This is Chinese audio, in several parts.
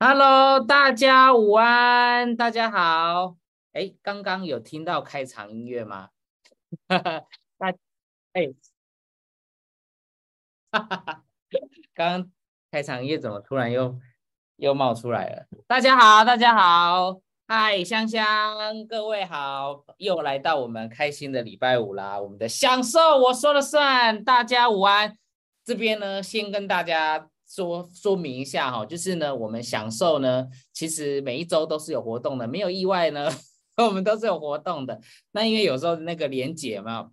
Hello，大家午安，大家好。哎，刚刚有听到开场音乐吗？哈哈，大哎，哈哈哈，刚刚开场音乐怎么突然又又冒出来了？大家好，大家好，嗨，香香，各位好，又来到我们开心的礼拜五啦，我们的享受我说了算，大家午安。这边呢，先跟大家。说说明一下哈，就是呢，我们享受呢，其实每一周都是有活动的，没有意外呢，我们都是有活动的。那因为有时候那个连结嘛，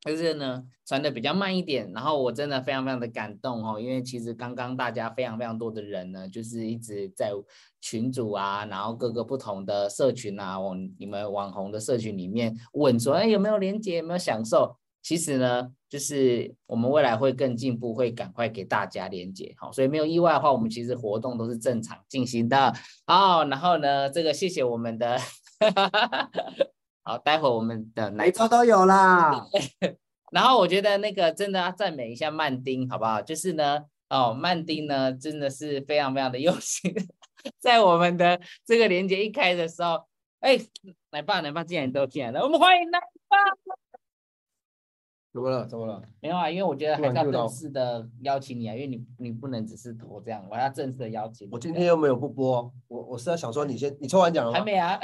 就是呢传的比较慢一点，然后我真的非常非常的感动哦，因为其实刚刚大家非常非常多的人呢，就是一直在群组啊，然后各个不同的社群啊，网你们网红的社群里面问说，哎有没有连结，有没有享受？其实呢，就是我们未来会更进步，会赶快给大家连接，好，所以没有意外的话，我们其实活动都是正常进行的，好，然后呢，这个谢谢我们的，好，待会我们的每周都有啦，然后我觉得那个真的要赞美一下曼丁，好不好？就是呢，哦，曼丁呢真的是非常非常的 用心，在我们的这个连接一开的时候，哎，奶爸奶爸竟然都进来了，我们欢迎奶爸。怎么了？怎么了？没有啊，因为我觉得还是要正式的邀请你啊，因为你你不能只是投这样，我要正式的邀请。我今天又没有不播，我我是在想说你先，你抽完奖了吗？还没啊，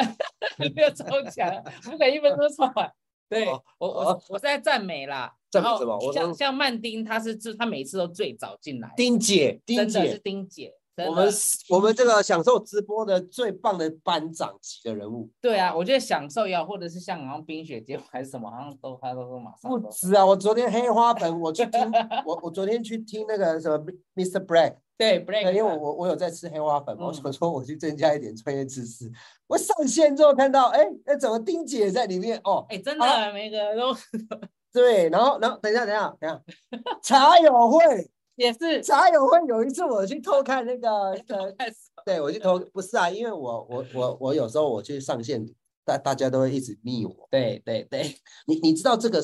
没有抽奖，不可以一分钟抽完。对我我我在赞美啦，赞美什么？像像曼丁，他是就他每次都最早进来。丁姐，丁姐是丁姐。我们我们这个享受直播的最棒的班长级的人物，对啊，我觉得享受要或者是像好像冰雪节还是什么，好像都他都说马上不止啊！我昨天黑花粉，我去听 我我昨天去听那个什么 Mr. Black，对 Black，因为我我我有在吃黑花粉，我想说我去增加一点专业知识。我上线之后看到，哎，那怎么丁姐在里面？哦，哎，真的每个都对，然后然后等一下等一下等一下，茶友会。也是茶友会有一次我去偷看那个呃，对我去偷不是啊，因为我我我我有时候我去上线，大大家都会一直密我。对对对，你你知道这个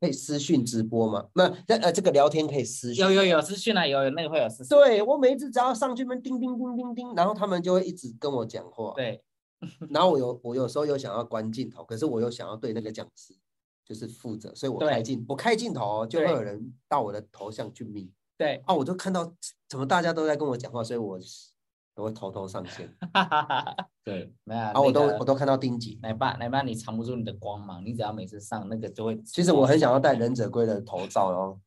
可以私讯直播吗？那那呃这个聊天可以私讯。有有有私讯啊，有有那个会有私讯。对我每一次只要上去那叮叮叮叮叮，然后他们就会一直跟我讲话。对，然后我有我有时候又想要关镜头，可是我又想要对那个讲师就是负责，所以我开镜我开镜头就会有人到我的头像去密。对啊，我就看到怎么大家都在跟我讲话，所以我都会偷偷上线。对，没有啊，我都我都看到丁姐。奶爸，奶爸，你藏不住你的光芒，你只要每次上那个就会。其实我很想要戴忍者龟的头罩哦，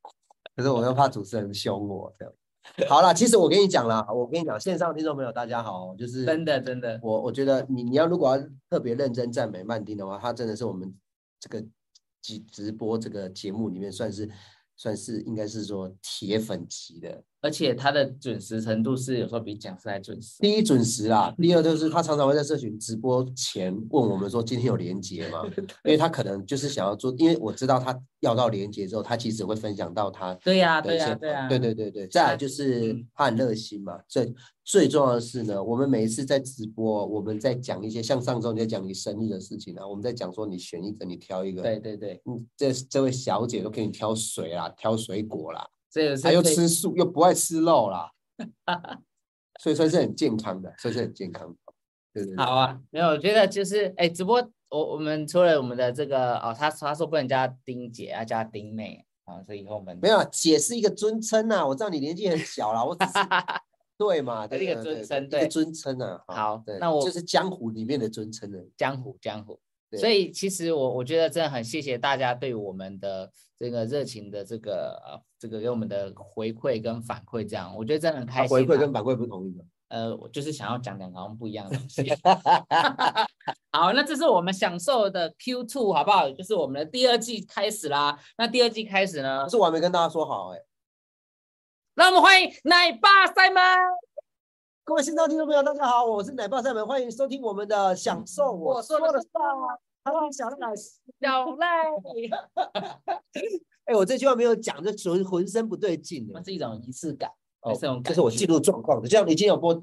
可是我又怕主持人凶我。这样，好了，其实我跟你讲了，我跟你讲，线上听众朋友大家好，就是真的真的，我我觉得你你要如果要特别认真赞美曼丁的话，他真的是我们这个直直播这个节目里面算是。算是应该是说铁粉级的，而且他的准时程度是有时候比讲师还准时。第一准时啦，第二就是他常常会在社群直播前问我们说今天有连接吗？因为他可能就是想要做，因为我知道他要到连接之后，他其实会分享到他对呀对呀对呀对对对对，再来就是他很热心嘛，最最重要的是呢，我们每一次在直播，我们在讲一些像上周你在讲你生日的事情啊，我们在讲说你选一个，你挑一个，对对对，嗯，这这位小姐都给你挑水啦，挑水果啦，这他又吃素又不爱吃肉啦，所以说是很健康的，所以是很健康的，对对。好啊，没有，我觉得就是哎，直播我我们除了我们的这个哦，他他说不能叫丁姐，要叫丁妹啊，所以以后我们没有姐是一个尊称呐，我知道你年纪很小了，我只是。对嘛，一个尊称，对尊称啊。好，那我就是江湖里面的尊称了。江湖，江湖。所以其实我我觉得真的很谢谢大家对我们的这个热情的这个呃这个给我们的回馈跟反馈，这样我觉得真的很开心。回馈跟反馈不同意的。呃，我就是想要讲两个好像不一样的东西。好，那这是我们享受的 Q Two 好不好？就是我们的第二季开始啦。那第二季开始呢？是我还没跟大家说好哎。那我们欢迎奶爸赛门，各位新上听众朋友，大家好，我是奶爸赛门，欢迎收听我们的享受我说的话。Hello，小赖，小赖。哎，我这句话没有讲，就浑浑身不对劲那，是一种仪式感，哦，这是我记录状况的。这样，你今天有播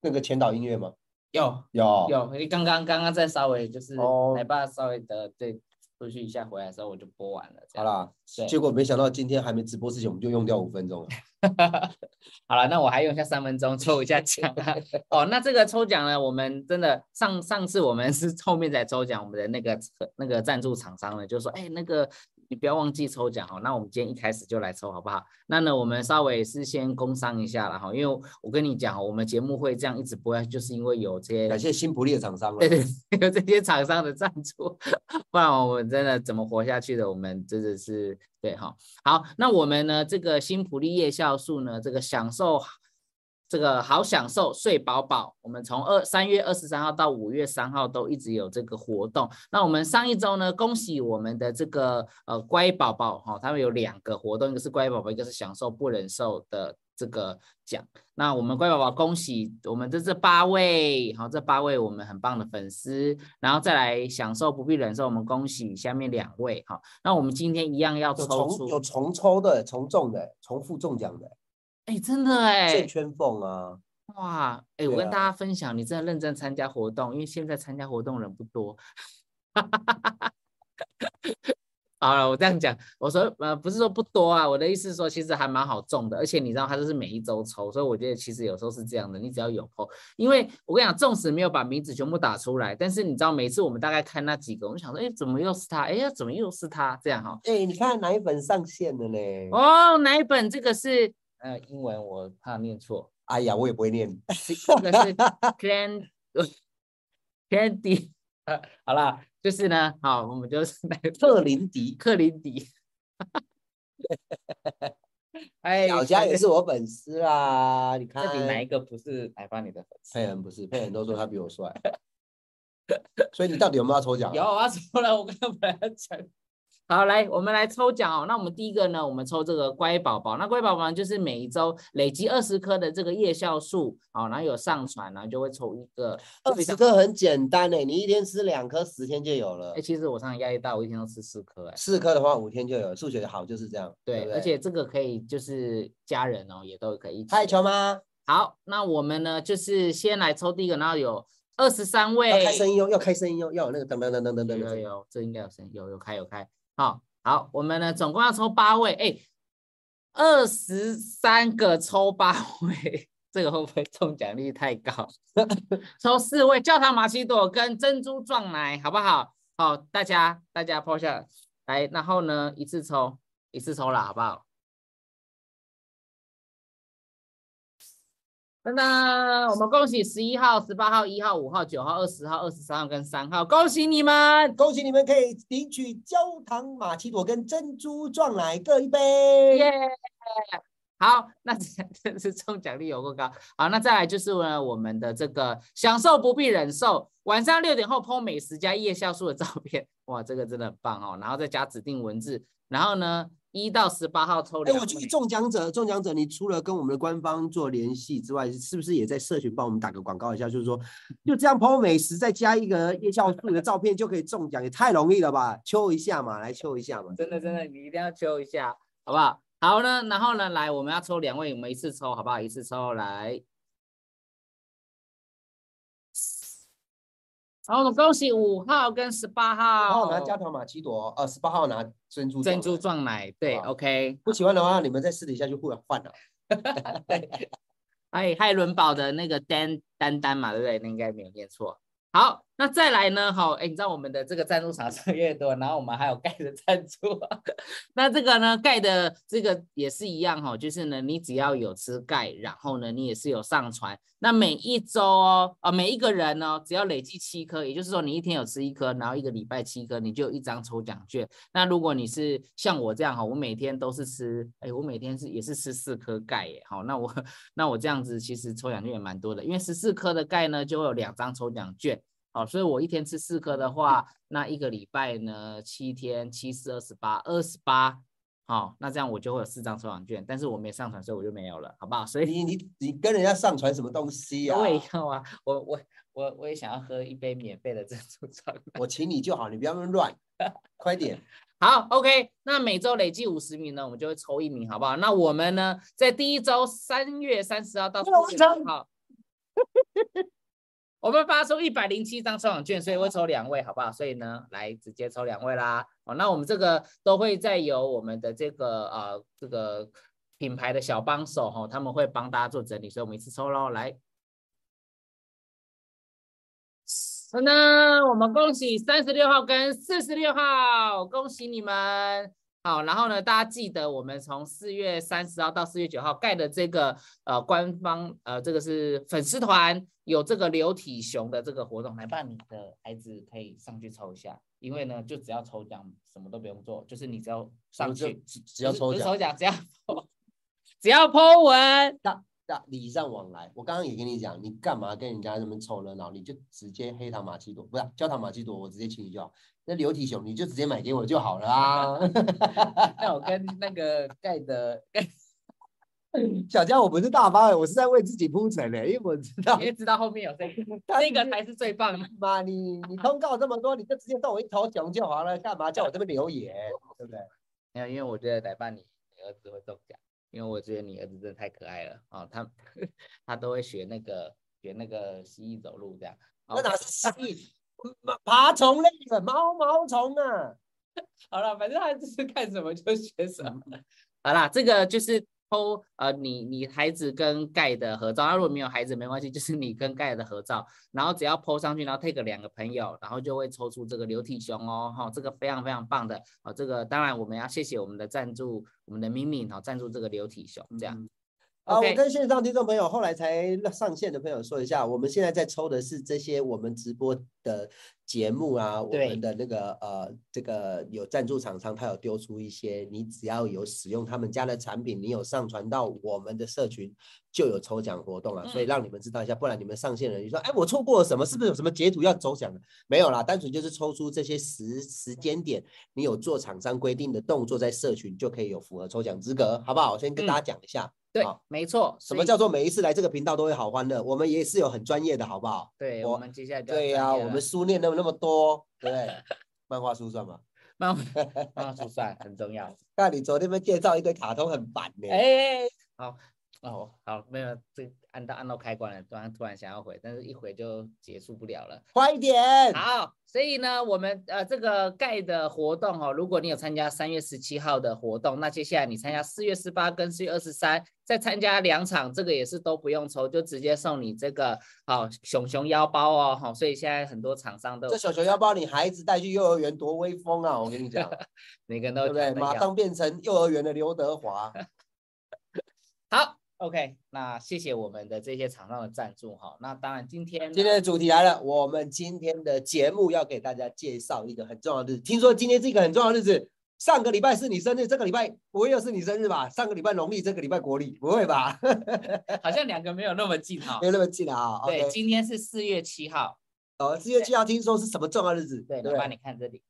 那个前导音乐吗？有，有，有。你刚刚刚刚在稍微就是奶爸稍微的对出去一下，回来的时候我就播完了。好啦，结果没想到今天还没直播之前，我们就用掉五分钟了。好了，那我还用一下三分钟抽一下奖啊。哦，那这个抽奖呢，我们真的上上次我们是后面才抽奖，我们的那个那个赞助厂商呢就说，哎，那个你不要忘记抽奖哦。那我们今天一开始就来抽好不好？那呢，我们稍微是先工商一下了哈，因为我跟你讲，我们节目会这样一直播下去，就是因为有这些感谢新普利的厂商了对。对，有这些厂商的赞助，不然我们真的怎么活下去的？我们真的是对哈。好，那我们呢，这个新普利夜酵素呢，这个享受这个好享受睡饱饱，我们从二三月二十三号到五月三号都一直有这个活动。那我们上一周呢，恭喜我们的这个呃乖宝宝哈，他们有两个活动，一个是乖宝宝，一个是享受不忍受的这个奖。那我们乖宝宝恭喜我们的这八位，好，这八位我们很棒的粉丝，然后再来享受不必忍受，我们恭喜下面两位，哦，那我们今天一样要抽有重抽的、重中的、重复中奖的，哎，真的哎线，圈缝啊，哇，哎，我跟大家分享，你真的认真参加活动，因为现在参加活动人不多。好了，我这样讲，我说呃不是说不多啊，我的意思是说其实还蛮好中的，而且你知道它就是每一周抽，所以我觉得其实有时候是这样的，你只要有 PO，因为我跟你讲，纵使没有把名字全部打出来，但是你知道每次我们大概看那几个，我们想说，哎，怎么又是他？哎呀，怎么又是他？这样哈、哎、你看哪一本上线了呢？哦，哪一本？这个是呃英文，我怕念错。哎呀，我也不会念。这 个是 Clan Candy，呃，好啦，就是呢，好，我们就 是来特林迪，克林迪，哎，小佳也是我粉丝啦。你看到，底哪一个不是来帮你的粉丝？佩恩不是，佩恩都说他比我帅。所以你到底有没有要抽奖？有啊，抽了，我刚刚本来要讲。好，来，我们来抽奖哦。那我们第一个呢，我们抽这个乖宝宝。那乖宝宝就是每一周累积二十颗的这个叶酵素，好，然后有上传，然后就会抽一个。二十颗很简单诶，你一天吃两颗，十天就有了哎，。其实我上次压力大，我一天都吃四颗，哎。四颗的话，五天就有。数学好就是这样，对，而且这个可以就是家人哦，也都可以一起。嗨，球吗，好，那我们呢就是先来抽第一个，然后有二十三位。要开声音哦，要开声音哦，要有那个噔噔噔噔噔噔这应该有声，有有开有开。好，好，我们呢总共要抽八位，哎，二十三个抽八位，这个会不会中奖率太高？抽四位教堂玛奇朵跟珍珠撞奶，好不好？好，大家大家抛下来，然后呢一次抽，一次抽了，好不好？噔噔，我们恭喜十一号、十八号、一号、五号、九号、二十号、二十三号跟三号，恭喜你们！恭喜你们可以领取焦糖玛奇朵跟珍珠撞奶各一杯。耶！好，那这这是中奖率有够高。好，那再来就是呢，我们的这个享受不必忍受，晚上六点后 PO 美食加夜校树的照片，哇，这个真的很棒哦。然后再加指定文字，然后呢，一到十八号抽哎，两位。我觉得中奖者，中奖者，你除了跟我们的官方做联系之外，是不是也在社群帮我们打个广告一下？就是说，就这样 PO 美食，再加一个夜校树的照片就可以中奖，也太容易了吧？抽一下嘛，来抽一下嘛。真的真的，你一定要抽一下，好不好？好呢，然后呢，来，我们要抽两位，我们一次抽，好不好？一次抽来。好，我们恭喜五号跟十八号然号后拿加条玛奇朵，呃，十八号拿珍珠珍珠撞撞奶，对，OK。不喜欢的话，你们在私底下就互换了。哎，海伦堡的那个丹丹丹嘛，对不对？那应该没有念错。好，那再来呢？好，哎，你知道我们的这个赞助厂商越多，然后我们还有盖的赞助，那这个呢，盖的这个也是一样哈、就是呢，你只要有吃盖，然后呢，你也是有上传，那每一周哦，啊、每一个人呢，只要累计七颗，也就是说你一天有吃一颗，然后一个礼拜七颗，你就有一张抽奖券。那如果你是像我这样哈，我每天都是吃，哎，我每天是也是吃四颗钙耶，好，那我 那我这样子其实抽奖券也蛮多的，因为十四颗的钙呢就会有两张抽奖券，好，所以我一天吃四颗的话，那一个礼拜呢七天七四二十八，二十八，好，那这样我就会有四张抽奖券，但是我没上传，所以我就没有了，好不好？所以你你你跟人家上传什么东西呀、我也要啊，我我我我也想要喝一杯免费的珍珠撞奶。我请你就好，你不要那么乱，快点。好，OK，那每周累计五十名呢，我们就会抽一名，好不好？那我们呢，在第一周三月三十号到四月号，我们发出一百零七张抽奖券，所以会抽两位，好不好？所以呢，来直接抽两位啦。哦，那我们这个都会再由我们的这个呃这个品牌的小帮手哈、他们会帮大家做整理，所以我们一次抽喽，来。真的，我们恭喜三十六号跟四十六号，恭喜你们！好，然后呢，大家记得我们从四月三十号到四月九号盖的这个呃官方呃这个是粉丝团有这个流体熊的这个活动，来办，你的孩子可以上去抽一下，因为呢就只要抽奖，什么都不用做，就是你只要上去，只只要抽奖，只要只要 po 文，那礼尚往来。我刚刚也跟你讲，你干嘛跟人家那么凑热闹？你就直接黑糖玛奇朵，不是焦糖玛奇朵，我直接请你就好。那流体熊你就直接买给我就好了啊。那我跟那个盖的盖，小江，我不是大方的，我是在为自己铺陈的，因为我知道因为知道后面有这个，他这个才是最棒的。妈，你你通告这么多，你就直接送我一头熊就好了，干嘛叫我这边留言，对不对？没有，因为我觉得来办你你儿子会中奖，因为我觉得你儿子真的太可爱了哦，他他都会学那个学那个蜥蜴走路这样。哦那哪是蜥蜴？爬爬虫类的毛毛虫啊！好了，反正他就是看什么就学什么。好啦，这个就是偷呃你你孩子跟盖的合照，那如果没有孩子没关系，就是你跟盖的合照，然后只要 PO 上去，然后 take 两个朋友，然后就会抽出这个流体熊哦，哈、这个非常非常棒的哦，这个当然我们要谢谢我们的赞助，我们的敏敏哦赞助这个流体熊这样。嗯啊，我跟线上听众朋友后来才上线的朋友说一下，我们现在在抽的是这些我们直播的节目啊，我们的那个呃，这个有赞助厂商，他有丢出一些，你只要有使用他们家的产品，你有上传到我们的社群，就有抽奖活动了，所以嗯让你们知道一下，不然你们上线了，你说哎我错过了什么，是不是有什么截图要抽奖的？没有啦，单纯就是抽出这些时时间点，你有做厂商规定的动作在社群，就可以有符合抽奖资格，好不好？我先跟大家讲一下。对好，没错。什么叫做每一次来这个频道都会好欢乐？我们也是有很专业的，好不好？对？我我们接下来对呀、我们书念那么那么多，对不对？漫画书算吗？漫画 漫画书算很重要。那你昨天们介绍一堆卡通很烦呢、哎，好哦，好，没有，这按到按到开关了，突然突然想要回，但是一回就结束不了了。快一点！好，所以呢，我们呃这个盖的活动哦，如果你有参加三月十七号的活动，那接下来你参加四月十八跟四月二十三，再参加两场，这个也是都不用抽，就直接送你这个好熊熊腰包哦，好，所以现在很多厂商都这熊熊腰包，你孩子带去幼儿园多威风啊！我跟你讲，每个人都对不对？马上变成幼儿园的刘德华。好，OK，那谢谢我们的这些厂商的赞助哈。那当然今天今天的主题来了，我们今天的节目要给大家介绍一个很重要的日子。听说今天是一个很重要的日子，上个礼拜是你生日，这个礼拜不会又是你生日吧？上个礼拜农历，这个礼拜国历，不会吧？好像两个没有那么近哈没。有那么近啊。对今天是四月七号，哦，四月七号听说是什么重要日子？对，对不对麻烦你看这里，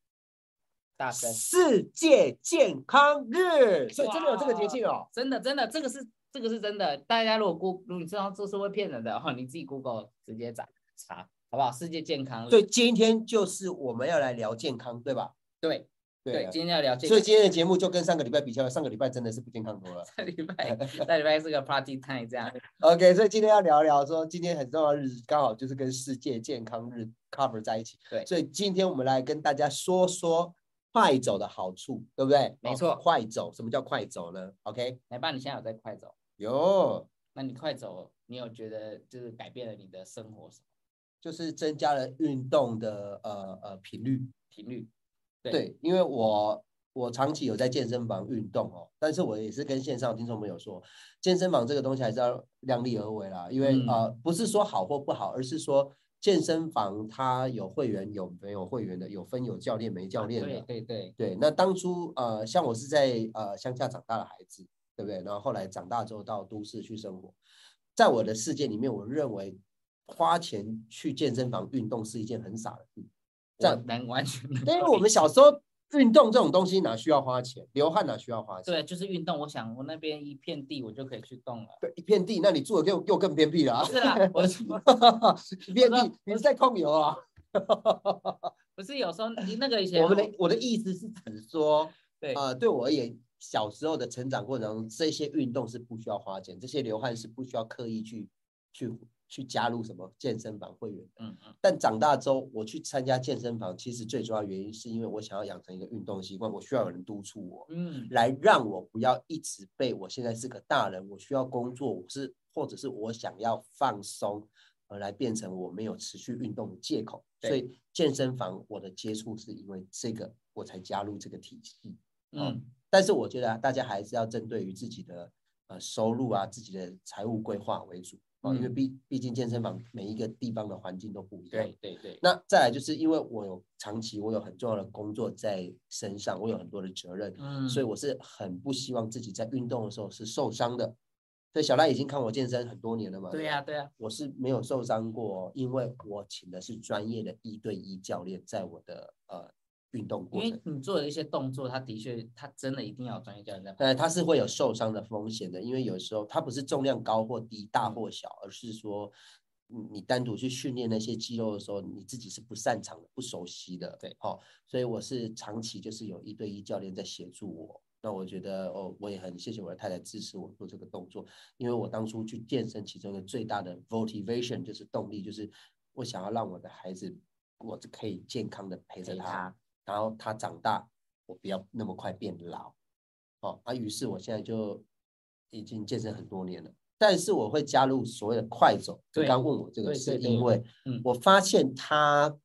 大声，世界健康日，所以真的有这个节庆哦。真的真的，这个是这个是真的。大家如果 Google，如果你知道这是会骗人的哦，你自己 Google 直接查查，好不好？世界健康日，所以今天就是我们要来聊健康，对吧？对对，啊今天要聊健康。所以今天的节目就跟上个礼拜比较了，上个礼拜真的是不健康多了。上礼拜上礼拜是个 party time 这样。OK，所以今天要聊聊说，今天很重要的日子，刚好就是跟世界健康日 cover 在一起。对所以今天我们来跟大家说说快走的好处，对不对？哦没错快走，什么叫快走呢？OK，来吧，你现在有在快走？有，那你快走，你有觉得就是改变了你的生活什么就是增加了运动的呃呃频率。频率？对对，因为我我长期有在健身房运动哦，但是我也是跟线上听众朋友说，健身房这个东西还是要量力而为啦，因为、嗯呃不是说好或不好，而是说健身房它有会员有没有会员的，有分有教练没教练的。对对对，对，那当初呃，像我是在呃乡下长大的孩子，对不对？然后后来长大之后到都市去生活，在我的世界里面，我认为花钱去健身房运动是一件很傻的事。这我样能完全能因为我们小时候运动这种东西哪需要花钱？流汗哪需要花钱？对，就是运动。我想我那边一片地，我就可以去动了。对，一片地，那你住的又又更偏僻了啊！是啊，我是 一片地你是在控油啊？不是有时候你那个以前我们的我的意思是指说，对呃，对我而言，小时候的成长过程中，这些运动是不需要花钱，这些流汗是不需要刻意去去去加入什么健身房会员。嗯嗯但长大之后，我去参加健身房，其实最主要原因是因为我想要养成一个运动习惯，我需要有人督促我，嗯来让我不要一直被我现在是个大人，我需要工作，我是或者是我想要放松，而来变成我没有持续运动的借口。所以健身房我的接触是因为这个我才加入这个体系。嗯但是我觉得、啊、大家还是要针对于自己的呃收入啊、自己的财务规划为主。哦，因为嗯。毕毕竟健身房每一个地方的环境都不一样。对对对，那再来就是因为我有长期我有很重要的工作在身上，我有很多的责任，嗯。所以我是很不希望自己在运动的时候是受伤的。所以小赖已经看我健身很多年了嘛，对呀、对呀、我是没有受伤过哦，因为我请的是专业的一对一教练，在我的呃运动因过程。为你做的一些动作，他的确他真的一定要有专业教练在旁呃，它是会有受伤的风险的，因为有时候它不是重量高或低、大嗯或小，而是说，嗯你单独去训练那些肌肉的时候，你自己是不擅长的、不熟悉的。对，好、所以我是长期就是有一对一教练在协助我。那我觉得哦，我也很谢谢我的太太支持我做这个动作，因为我当初去健身，其中一个最大的 motivation 就是动力，就是我想要让我的孩子，我是可以健康的陪着他然后他长大，我不要那么快变老。哦，啊，于是我现在就已经健身很多年了，但是我会加入所谓的快走。就刚问我这个，是因为嗯我发现它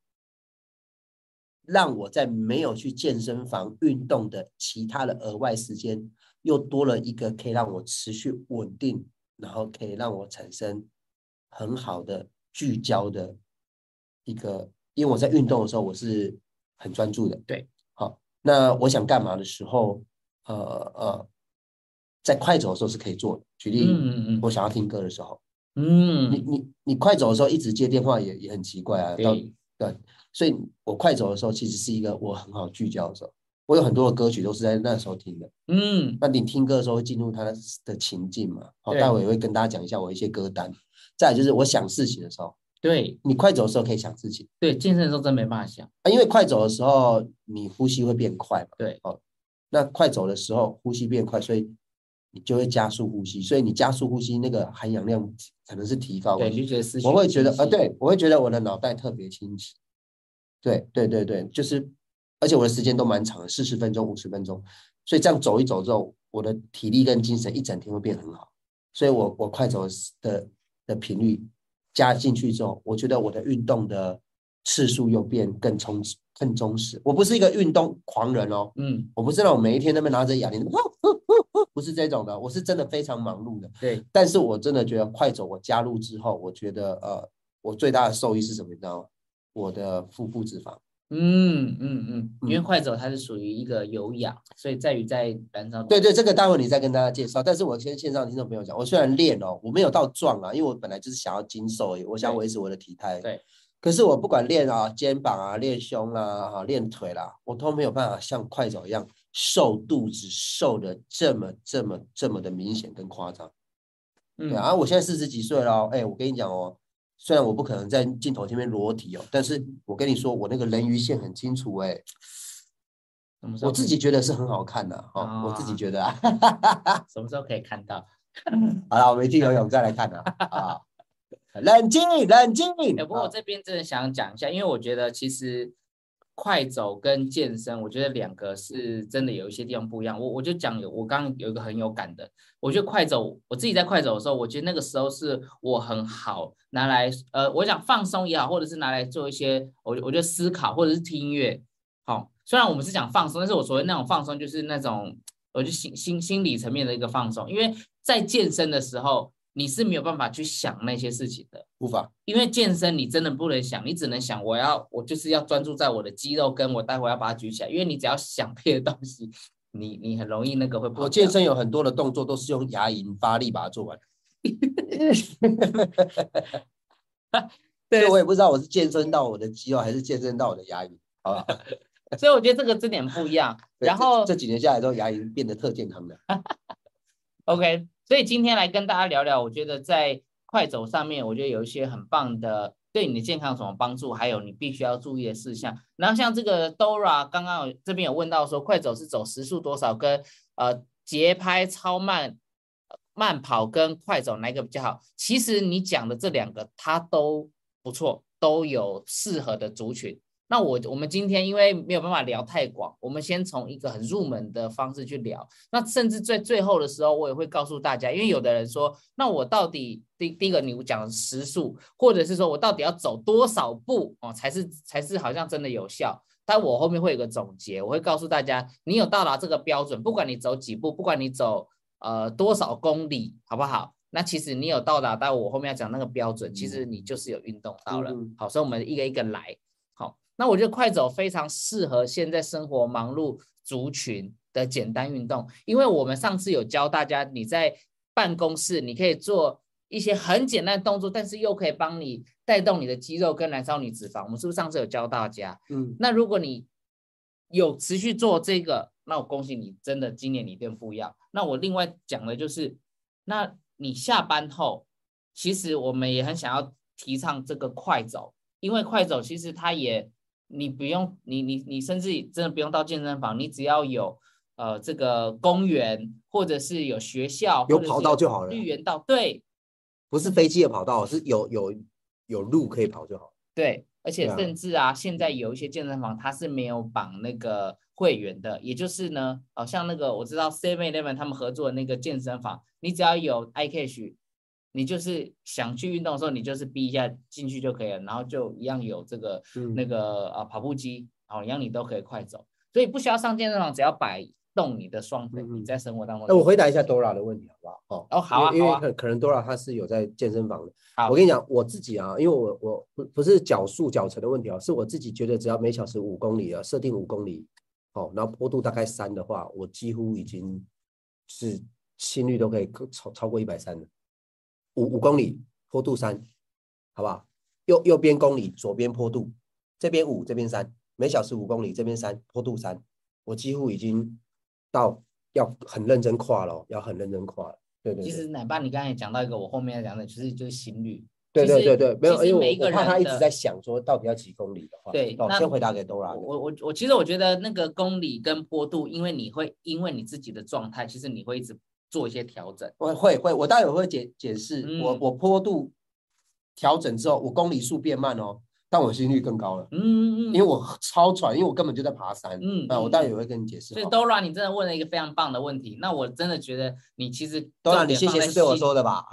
让我在没有去健身房运动的其他的额外时间，又多了一个可以让我持续稳定，然后可以让我产生很好的聚焦的一个，因为我在运动的时候我是很专注的。对，好，那我想干嘛的时候，呃呃，在快走的时候是可以做的。举例，嗯嗯嗯我想要听歌的时候，嗯，你你你快走的时候一直接电话也也很奇怪啊。到对，对，所以我快走的时候其实是一个我很好聚焦的时候。我有很多的歌曲都是在那时候听的。嗯那你听歌的时候会进入他的情境嘛？好，待会也会跟大家讲一下我一些歌单。再来就是我想事情的时候，对你快走的时候可以想自己对，健身的时候真没办法想，啊，因为快走的时候你呼吸会变快嘛。对，哦，那快走的时候呼吸变快，所以你就会加速呼吸，所以你加速呼吸那个含氧量可能是提高的。对，你就觉得思绪我会觉得，呃，对，我会觉得我的脑袋特别清晰。对对对对，就是，而且我的时间都蛮长的，四十分钟、五十分钟，所以这样走一走之后，我的体力跟精神一整天会变很好。所以我我快走的的频率加进去之后，我觉得我的运动的次数又变更充实、更充实。我不是一个运动狂人哦，嗯，我不是那种每一天那边拿着哑铃，不是这种的，我是真的非常忙碌的。对，但是我真的觉得快走，我加入之后，我觉得呃，我最大的受益是什么？你知道吗？我的腹部脂肪。嗯嗯嗯，因为嗯快走它是属于一个有氧，所以在于在燃烧，对对，这个待会你再跟大家介绍。但是我先线上听众朋友讲，我虽然练哦，我没有到壮啊，因为我本来就是想要精瘦而已，我想对维持我的体态。对。可是我不管练啊，肩膀啊，练胸啦，哈，练腿啦，我都没有办法像快走一样瘦肚子，瘦的这么这么这么的明显跟夸张。嗯对啊，我现在四十几岁了哦，哎，我跟你讲哦，虽然我不可能在镜头前面裸体哦，但是我跟你说，我那个人鱼线很清楚哎，我自己觉得是很好看的哦，我自己啊觉得啊，什么时候可以看到？好了，我们去游泳再来看啊，啊，冷静冷静，哎、不过我啊。这边真的想讲一下，因为我觉得其实快走跟健身，我觉得两个是真的有一些地方不一样。我我就讲有，我刚刚有一个很有感的，我觉得快走，我自己在快走的时候，我觉得那个时候是我很好拿来，呃，我想放松也好，或者是拿来做一些，我我觉得思考或者是听音乐。好，虽然我们是讲放松，但是我所谓那种放松，就是那种我就心心心理层面的一个放松，因为在健身的时候，你是没有办法去想那些事情的。无法，因为健身你真的不能想，你只能想我要我就是要专注在我的肌肉，跟我待会要把它举起来。因为你只要想别的东西，你你很容易那个会跑我健身有很多的动作都是用牙龈发力把它做完，所以我也不知道我是健身到我的肌肉还是健身到我的牙龈，好不好？所以我觉得这个这点不一样。然后这几年下来之后，牙龈变得特健康的。OK，所以今天来跟大家聊聊，我觉得在快走上面，我觉得有一些很棒的对你的健康有什么帮助，还有你必须要注意的事项。然后像这个 Dora 刚刚有这边有问到说，快走是走时速多少，跟呃节拍超慢，慢跑跟快走哪一个比较好？其实你讲的这两个，它都不错，都有适合的族群。那我我们今天因为没有办法聊太广，我们先从一个很入门的方式去聊。那甚至在最后的时候，我也会告诉大家，因为有的人说，那我到底第第一个你讲时速，或者是说我到底要走多少步哦，才是才是好像真的有效？但我后面会有个总结，我会告诉大家，你有到达这个标准，不管你走几步，不管你走呃多少公里，好不好？那其实你有到达到我后面要讲那个标准，其实你就是有运动到了。好，所以我们一个一个来。那我觉得快走非常适合现在生活忙碌族群的简单运动，因为我们上次有教大家，你在办公室你可以做一些很简单的动作，但是又可以帮你带动你的肌肉跟燃烧你脂肪。我们是不是上次有教大家？嗯，那如果你有持续做这个，那我恭喜你，真的今年你变不一样。那我另外讲的就是，那你下班后，其实我们也很想要提倡这个快走，因为快走其实它也。你不用，你你你甚至真的不用到健身房，你只要有呃这个公园，或者是有学校，有跑道就好了。绿园道，对，不是飞机的跑道，是有有有路可以跑就好。对，而且甚至啊，现在有一些健身房它是没有绑那个会员的，也就是呢，好像那个我知道 Seven Eleven 他们合作的那个健身房，你只要有 iCash。你就是想去运动的时候，你就是逼一下进去就可以了，然后就一样有这个那个啊跑步机，然后一样你都可以快走，所以不需要上健身房，只要摆动你的双腿，你在生活当中。那我回答一下 Dora 的问题好不好？哦哦好啊，因为可可能 Dora 他是有在健身房的。我跟你讲，我自己啊，因为我我不不是脚速脚程的问题啊，是我自己觉得只要每小时五公里啊，设定五公里，哦，然后坡度大概三的话，我几乎已经是心率都可以超超过一百三了。五五公里坡度三，好不好？右右边公里，左边坡度，这边五，这边三，每小时五公里，这边三，坡度三，我几乎已经到要很认真跨了，要很认真跨了。对对。其实奶爸，你刚才也讲到一个，我后面要讲的，其实就是心率。对对对对，没有，因为我怕他一直在想说到底要几公里的话。对，那先回答给 Dora。我我我，其实我觉得那个公里跟坡度，因为你会因为你自己的状态，其实你会一直。做一些调整，我会会，我待会会解解释。我我坡度调整之后，我公里数变慢哦，但我心率更高了。嗯嗯嗯，因为我超喘，因为我根本就在爬山。嗯，啊，我待会也会跟你解释。所以 Dora，你真的问了一个非常棒的问题。那我真的觉得你其实 Dora，你谢谢是对我说的吧？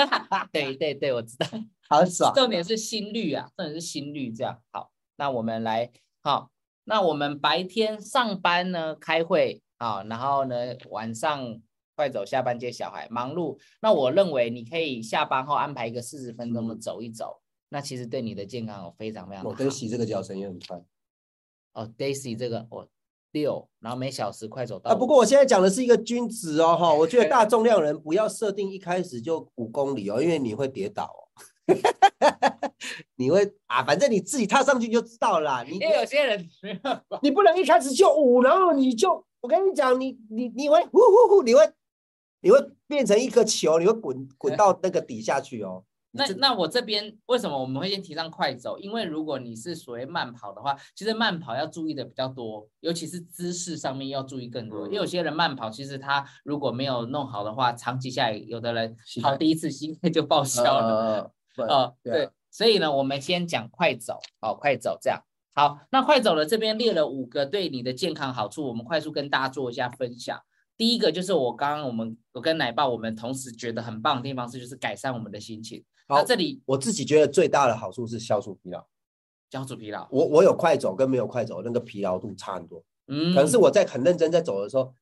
对对对，我知道。好爽。重点是心率啊，重点是心率。这样好，那我们来好，那我们白天上班呢，开会啊，然后呢晚上。快走，下班接小孩，忙碌。那我认为你可以下班后安排一个四十分钟的走一走，那其实对你的健康有非常非常。我 Daisy 这个脚程也很快。哦，Daisy 这个我六，然后每小时快走到。啊，不过我现在讲的是一个均值哦，哈，我觉得大 重量人不要设定一开始就五公里哦，因为你会跌倒哦。你会啊，反正你自己踏上去就知道啦。因为有些人，你不能一开始就五，然后你就，我跟你讲，你你你会呼呼呼，你会。你会变成一颗球，你会滚滚到那个底下去哦。那那我这边为什么我们会先提倡快走？因为如果你是所谓慢跑的话，其实慢跑要注意的比较多，尤其是姿势上面要注意更多。因为有些人慢跑，其实他如果没有弄好的话，长期下来，有的人跑第一次心肺就报销了。哦，对，所以呢，我们先讲快走，哦，快走这样。好，那快走了这边列了五个对你的健康好处，我们快速跟大家做一下分享。第一个就是我刚刚我们我跟奶爸我们同时觉得很棒的地方是，就是改善我们的心情。好，这里我自己觉得最大的好处是消除疲劳。消除疲劳，我我有快走跟没有快走那个疲劳度差很多。嗯，可能是我在很认真在走的时候，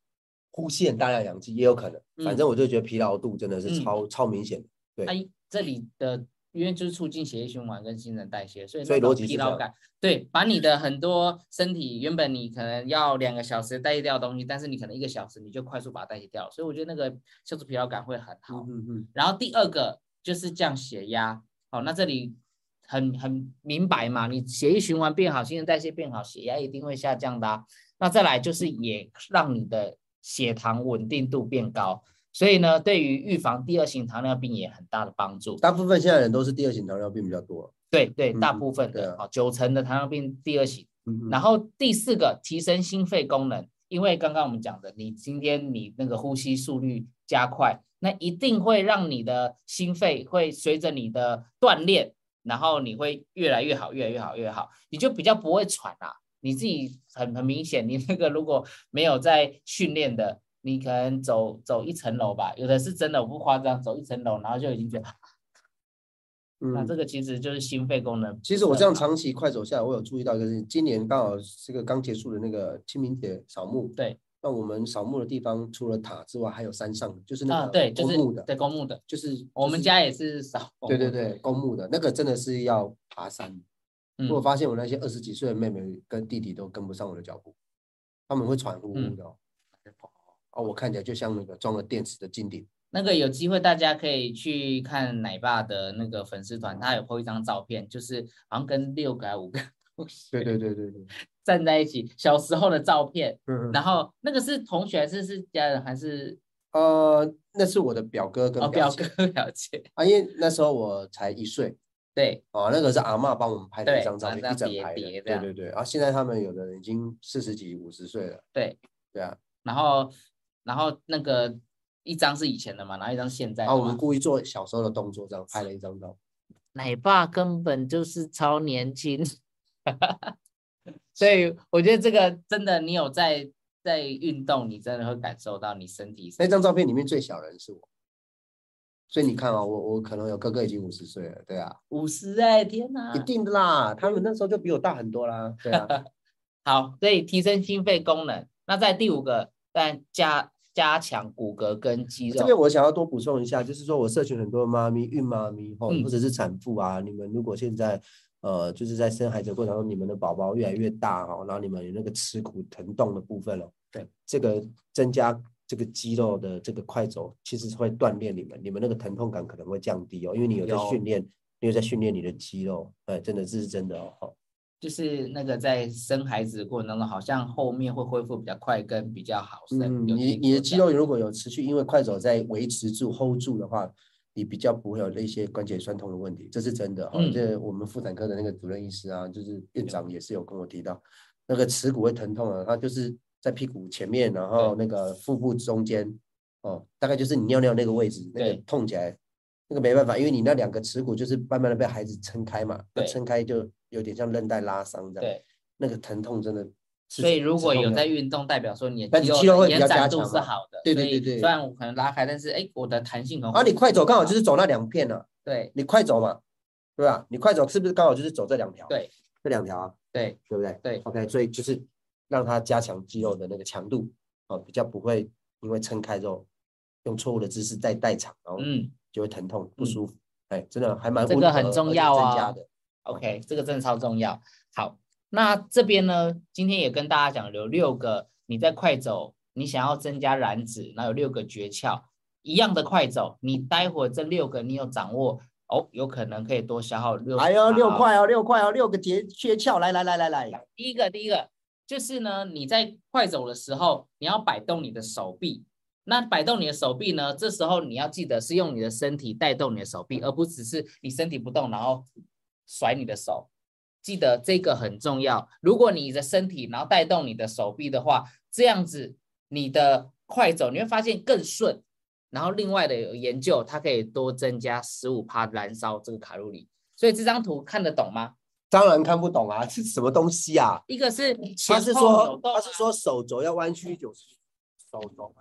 呼吸很大量氧气也有可能。反正我就觉得疲劳度真的是超超明显。对，哎，这里的。因为就是促进血液循环跟新陈代谢，所以那种疲劳感，对，把你的很多身体原本你可能要两个小时代谢掉的东西，但是你可能一个小时你就快速把它代谢掉，所以我觉得那个消除疲劳感会很好。嗯嗯。然后第二个就是降血压，好，那这里很很明白嘛，你血液循环变好，新陈代谢变好，血压一定会下降的。那再来就是也让你的血糖稳定度变高。所以呢，对于预防第二型糖尿病也很大的帮助。大部分现在人都是第二型糖尿病比较多。对对，大部分的啊，九成的糖尿病第二型。然后第四个，提升心肺功能，因为刚刚我们讲的，你今天你那个呼吸速率加快，那一定会让你的心肺会随着你的锻炼，然后你会越来越好，越来越好，越好，你就比较不会喘啊。你自己很很明显，你那个如果没有在训练的，你可能走走一层楼吧，有的是真的，我不夸张，走一层楼，然后就已经觉得，嗯那嗯这个其实就是心肺功能。其实我这样长期快走下来，我有注意到一个事情，今年刚好这个刚结束的那个清明节扫墓，对，那我们扫墓的地方除了塔之外，还有山上的，就是那啊，个对，就是公墓的，对公墓的，就是我们家也是扫。对对对公墓的那个真的是要爬山。嗯我发现我那些二十几岁的妹妹跟弟弟都跟不上我的脚步，他们会喘呼呼嗯的哦。哦，我看起来就像那个装了电池的金顶。那个有机会大家可以去看奶爸的那个粉丝团，他有 po 一张照片，就是好像跟六个还五个 同学对对对对对，站在一起，小时候的照片。嗯嗯然后那个是同学还是是家人还是呃，那是我的表哥跟哦表姐哥 表姐？啊，因为那时候我才一岁对，啊，那个是阿嬷帮我们拍的一张照一整排的，对对对。然后现在他们有的人已经四十几、五十岁了，对，对啊。然后然后那个一张是以前的嘛，然后一张现在的然后我们。故意做小时候的动作，这样拍了一张照。奶爸根本就是超年轻，所以我觉得这个真的，你有在在运动，你真的会感受到你身体那张照片里面最小人是我，所以你看啊、我我可能有哥哥已经五十岁了，对啊，五十哎，天哪！一定的啦，他们那时候就比我大很多啦，对啊。好，所以提升心肺功能。那在第五个，但加加强骨骼跟肌肉这边肉。我想要多补充一下，就是说我社群很多妈咪、孕妈咪或者是产妇啊，你们如果现在呃就是在生孩子的过程中，你们的宝宝越来越大哦，然后你们有那个吃骨疼痛的部分哦，对，这个增加这个肌肉的这个快走，其实是会锻炼你们，你们那个疼痛感可能会降低哦，因为你有在有训练，你有在训练你的肌肉，哎，真的这是真的哦。吼就是那个在生孩子的过程当中，好像后面会恢复比较快跟比较好生。嗯，你你的肌肉如果有持续因为快走在维持住 hold 住的话，你比较不会有那些关节酸痛的问题，这是真的哈、嗯。这我们妇产科的那个主任医师啊，就是院长也是有跟我提到，那个耻骨会疼痛啊，他就是在屁股前面，然后那个腹部中间哦，大概就是你尿尿那个位置，那个痛起来，那个没办法，因为你那两个耻骨就是慢慢的被孩子撑开嘛，那撑开就有点像韧带拉伤这样，对，那个疼痛真的是。所以如果有在运动，代表说你的肌你肌肉会比肉的延展度较加强是好的。对对对对虽然我可能拉开，但是哎，我的弹性很好。啊，你快走刚好就是走那两片啊，对你快走嘛，对吧？你快走是不是刚好就是走这两条？对，这两条啊，对对不对？对，OK，所以就是让它加强肌肉的那个强度，哦，比较不会因为撑开之后用错误的姿势再代偿，然后嗯就会疼痛不嗯舒服。哎，真的还蛮这个很重要啊增加的。，OK，这个真的超重要。好，那这边呢，今天也跟大家讲有六个你在快走，你想要增加燃脂，那有六个诀窍，一样的快走，你待会这六个你有掌握哦，有可能可以多消耗六。哎呦，六好块哦，六块哦，六个诀诀窍，来来来来来，第一个，第一个就是呢，你在快走的时候，你要摆动你的手臂。那摆动你的手臂呢？这时候你要记得是用你的身体带动你的手臂，而不只是你身体不动，然后甩你的手。记得这个很重要。如果你的身体然后带动你的手臂的话，这样子你的快走你会发现更顺。然后另外的有研究，它可以多增加十五帕燃烧这个卡路里。所以这张图看得懂吗？当然看不懂啊，是什么东西啊？一个是他是说他是说手肘要弯曲九十，手肘，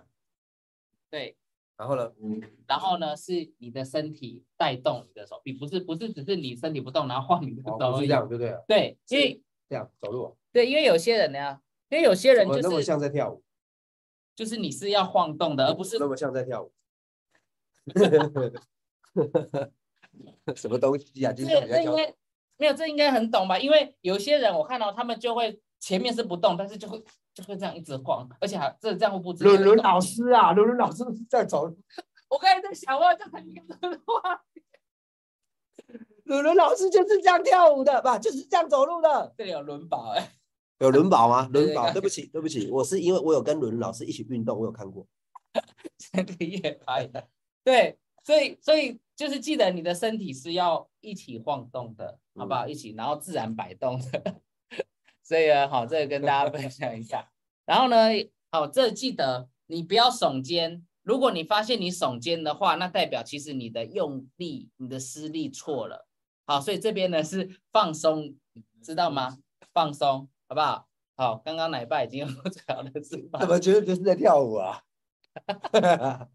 对，然后呢？然后呢，是你的身体带动你的手臂，不是不是只是你身体不动，然后晃你的手哦，而已。不是这样，对不对？对，因为这样走路，对，因为有些人呢，因为有些人就是那么就是像在跳舞，就是你是要晃动的，而不是那么像在跳舞。什么东西啊？今这这应该没有，这应该很懂吧？因为有些人我看到他们就会前面是不动，但是就会就会这样一直晃，而且还这这样会不知伦伦老师啊，伦伦老师在走，我刚才在想，我要叫他一个人画，伦伦老师就是这样跳舞的，吧？就是这样走路的。这里有轮宝哎，有轮宝吗？对轮宝，对对不起，对不起，我是因为我有跟伦老师一起运动，我有看过。这个夜拍的，对，所以所以就是记得你的身体是要一起晃动的，好不好？一起，然后自然摆动的。所以呢，好，这个跟大家分享一下。然后呢，好，这记得你不要耸肩。如果你发现你耸肩的话，那代表其实你的用力、你的施力错了。好，所以这边呢是放松，知道吗？放松，好不好？好，刚刚奶爸已经有最好的示范怎，么觉得就是在跳舞啊？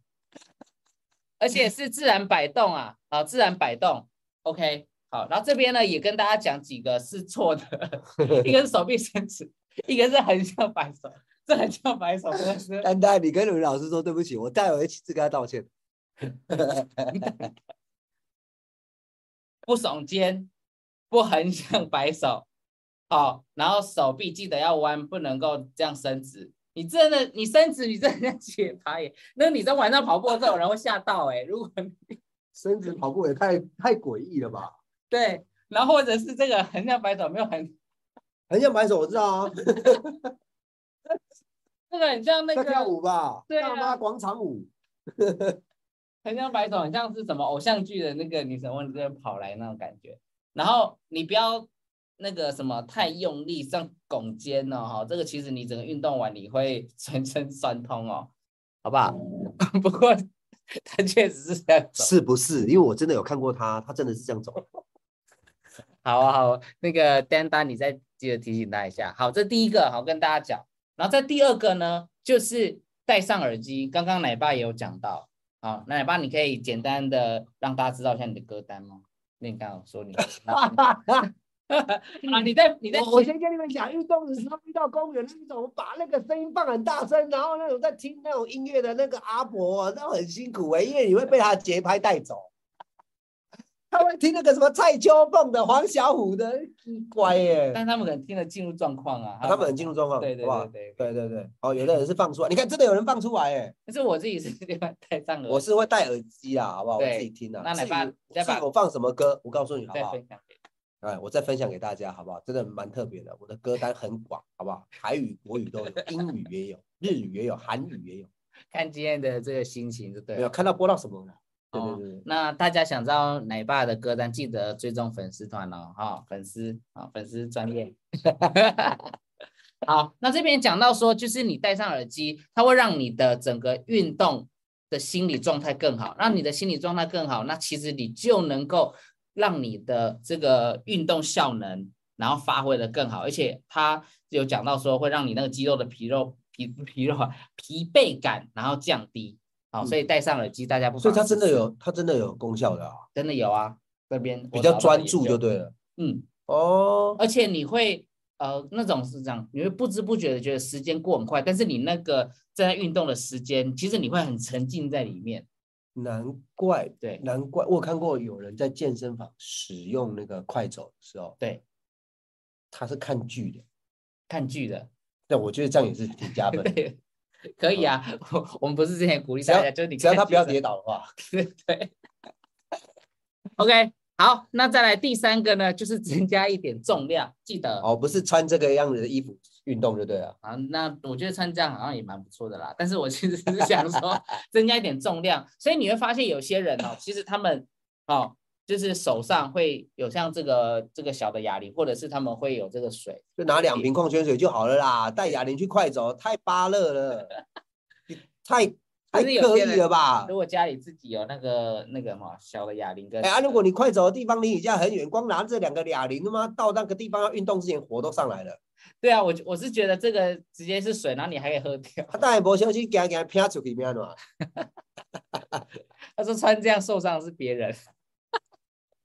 而且是自然摆动啊，好，自然摆动，OK，好，然后这边呢也跟大家讲几个是错的，一个是手臂伸直，一个是横向摆手，这横向摆手真的是丹丹，你跟鲁老师说对不起，我待会会亲自跟他道歉。不耸肩，不横向摆手，好，然后手臂记得要弯，不能够这样伸直。你真的，你伸直，你真的在节拍耶。那你在晚上跑步的时候，有人会吓到哎。如果你伸直跑步也太太诡异了吧？对，然后或者是这个横向摆手没有 很，横向摆手我知道啊，这个很像那个跳舞吧？对大妈啊广场舞。横向摆手，很像是什么偶像剧的那个女神往你这边跑来那种感觉。然后你不要那个什么太用力，像拱肩哦，哈，这个其实你整个运动完你会全身酸痛哦，好不好？不过他确实是这样走。是不是？因为我真的有看过他，他真的是这样走。好啊，好啊，那个丹丹，你再记得提醒他一下。好，这第一个好跟大家讲，然后在第二个呢，就是戴上耳机。刚刚奶爸也有讲到，好，奶爸你可以简单的让大家知道一下你的歌单吗？那你刚刚有说你 啊，你在你在我我先跟你们讲，运动的时候遇到公园那种把那个声音放很大声，然后那种在听那种音乐的那个阿伯，那很辛苦哎、因为你会被他的节拍带走。他会听那个什么蔡秋凤的、黄小琥的，奇怪耶、但他们可能听了进入状况啊，啊他们很进入状况，对对对对对对对，哦，有的人是放出来，你看真的有人放出来哎、但是我自己是戴上耳机，我是会戴耳机啊，好不好？我自己听啊。那来吧至于再把我放什么歌，我告诉你好不好？哎，我再分享给大家，好不好？真的蛮特别的，我的歌单很广，好不好？台语、国语都有，英语也有，日语也有，韩语也有。看今天的这个心情就对了。没有看到播到什么了？对哦对对对，那大家想知道奶爸的歌单，记得追踪粉丝团哦，哈、粉丝啊、粉丝专业。好，那这边讲到说，就是你戴上耳机，它会让你的整个运动的心理状态更好，让你的心理状态更好，那其实你就能够让你的这个运动效能，然后发挥的更好，而且它有讲到说会让你那个肌肉的皮肉疲疲肉啊 疲惫感，然后降低。好，所以戴上耳机，大家不妨所以它真的有，它真的有功效的啊，真的有啊，这边比较专注就对了。嗯，哦，而且你会呃那种是这样，你会不知不觉的觉得时间过很快，但是你那个在运动的时间，其实你会很沉浸在里面。难怪，对。难怪我看过有人在健身房使用那个快走的时候，对，他是看剧的，看剧的，但我觉得这样也是挺加分的，对，可以啊。我我们不是之前鼓励大家，就是你只要他不要跌倒的话，对对。OK，好，那再来第三个呢，就是增加一点重量，记得哦，不是穿这个样子的衣服运动就对了。啊，那我觉得穿这样好像也蛮不错的啦。但是我其实是想说增加一点重量，所以你会发现有些人哦，其实他们哦，就是手上会有像这个这个小的哑铃，或者是他们会有这个水，就拿两瓶矿泉水就好了啦，带哑铃去快走，太巴乐了，太太可是有刻意了吧如？果家里自己有那个那个嘛小的哑铃跟哎啊，如果你快走的地方离你家很远，光拿这两个哑铃，他妈到那个地方要运动之前火都上来了。对啊，我我是觉得这个直接是水，然后你还可以喝掉。他当然无小心行行偏出去，咩喏？他说穿这样受伤的是别人，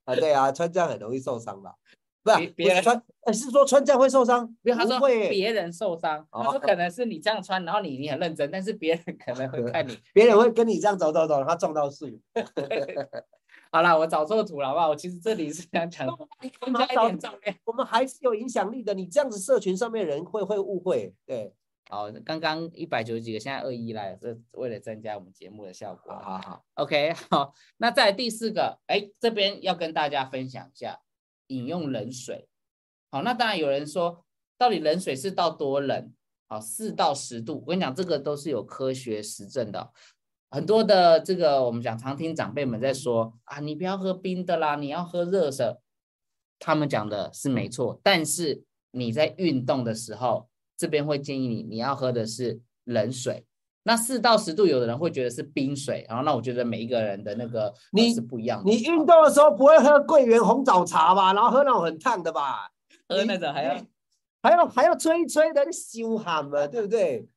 啊，对啊，穿这样很容易受伤吧？不是别别人穿，呃是说穿这样会受伤？因为他会，别人受伤，他说哦可能是你这样穿，然后你你很认真，但是别人可能会 看你别人会跟你这样走走走，他撞到树。好啦，我找错图了，好不好？我其实这里是想讲增 加一点重量。我们还是有影响力的，你这样子社群上面人会会误会，对，好，刚刚一百九十几个，现在二一来了，这为了增加我们节目的效果。好好好，OK，好，那再来第四个，哎，这边要跟大家分享一下饮用冷水。好，那当然有人说，到底冷水是到多冷？好，四到十度。我跟你讲，这个都是有科学实证的哦。很多的这个我们讲常听长辈们在说啊，你不要喝冰的啦，你要喝热的。他们讲的是没错，但是你在运动的时候，这边会建议你你要喝的是冷水。那四到十度，有的人会觉得是冰水，然后那我觉得每一个人的那个呃你是不一样的。你运动的时候不会喝桂圆红枣茶吧？然后喝那种很烫的吧？喝那种还要还要还要吹一吹的，你羞喊嘛，对不对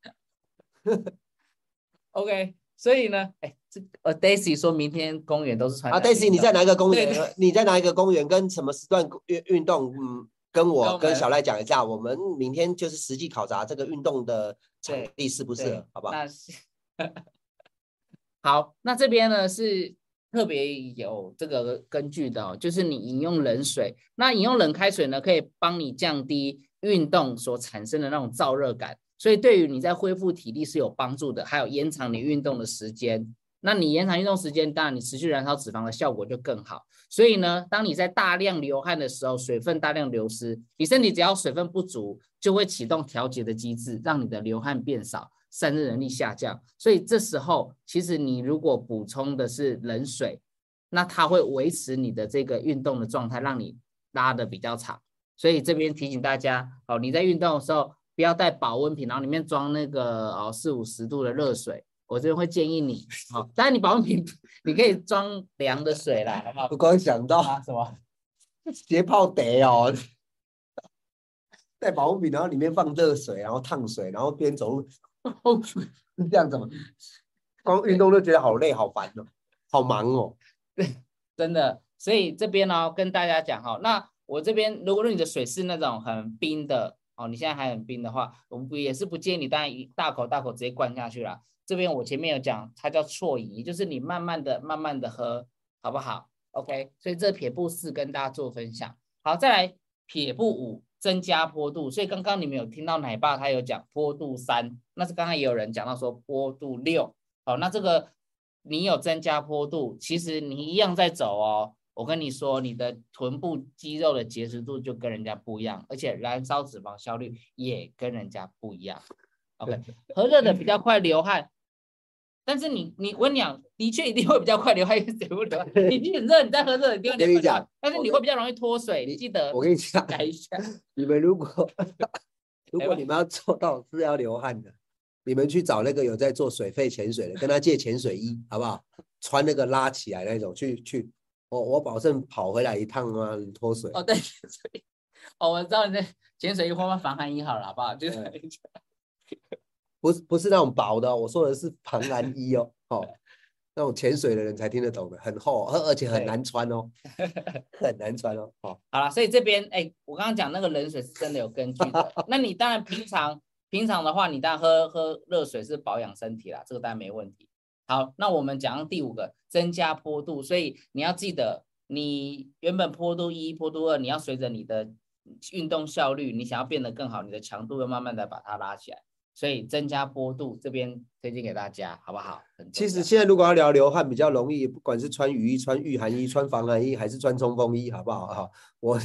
？OK，所以呢，哎，这呃，Daisy 说明天公园都是穿啊，Daisy，你在哪一个公对园？你在哪一个公园？跟什么时段运运动？嗯，跟跟我跟小赖讲一下，我们明天就是实际考察这个运动的场对地适不适合，好不好？那是 好，那这边呢是特别有这个根据的、哦，就是你饮用冷水，那饮用冷开水呢，可以帮你降低运动所产生的那种燥热感，所以对于你在恢复体力是有帮助的，还有延长你运动的时间。那你延长运动时间，当然你持续燃烧脂肪的效果就更好。所以呢，当你在大量流汗的时候，水分大量流失，你身体只要水分不足，就会启动调节的机制，让你的流汗变少，散热能力下降。所以这时候，其实你如果补充的是冷水，那它会维持你的这个运动的状态，让你拉的比较长。所以这边提醒大家，哦，你在运动的时候不要带保温瓶，然后里面装那个哦四五十度的热水。我这边会建议你，好、当然你保温瓶 你可以装凉的水啦，好不好？我刚想到啊什么？斜泡得哦，带保温瓶，然后里面放热水，然后烫水，然后边走路，是这样子吗？光运动都觉得好累、好烦哦，好忙哦。对真的，所以这边呢、跟大家讲哈，那我这边如果你的水是那种很冰的哦，你现在还很冰的话，我们也是不建议你当然一大口大口直接灌下去啦。这边我前面有讲，它叫错饮，也就是你慢慢的、慢慢的喝，好不好？OK，所以这撇步四跟大家做分享。好，再来撇步五，增加坡度。所以刚刚你们有听到奶爸他有讲坡度三，那是刚刚也有人讲到说坡度六。好，那这个你有增加坡度，其实你一样在走哦。我跟你说，你的臀部肌肉的结实度就跟人家不一样，而且燃烧脂肪效率也跟人家不一样。OK，喝热的比较快流汗，但是你你我跟你讲，的确一定会比较快流汗，因为水不流汗。你去很热，你在喝热的地方，跟你讲会流汗但是你会比较容易脱水，你记得我跟你讲，改一下。你们如果 如果你们要做到是要流汗的，你们去找那个有在做水肺潜水的，跟他借潜水衣，好不好？穿那个拉起来那种，去去，我我保证跑回来一趟啊，脱水。哦，对，潜水。哦，我知道你在潜水衣换换防寒衣好了，好不好？就是 不是不是那种薄的哦、我说的是防寒衣哦，哦，那种潜水的人才听得懂的，很厚，而而且很难穿哦，很难穿哦，哦，好了，所以这边哎，我刚刚讲那个冷水是真的有根据的。那你当然平常平常的话，你当然喝喝热水是保养身体啦，这个当然没问题。好，那我们讲第五个，增加坡度，所以你要记得，你原本坡度一、坡度二，你要随着你的运动效率，你想要变得更好，你的强度要慢慢的把它拉起来。所以增加坡度这边推荐给大家，好不好？其实要现在如果要聊流汗比较容易，不管是穿雨衣、穿御寒衣、穿防寒衣，还是穿冲锋衣，好不好？哈，我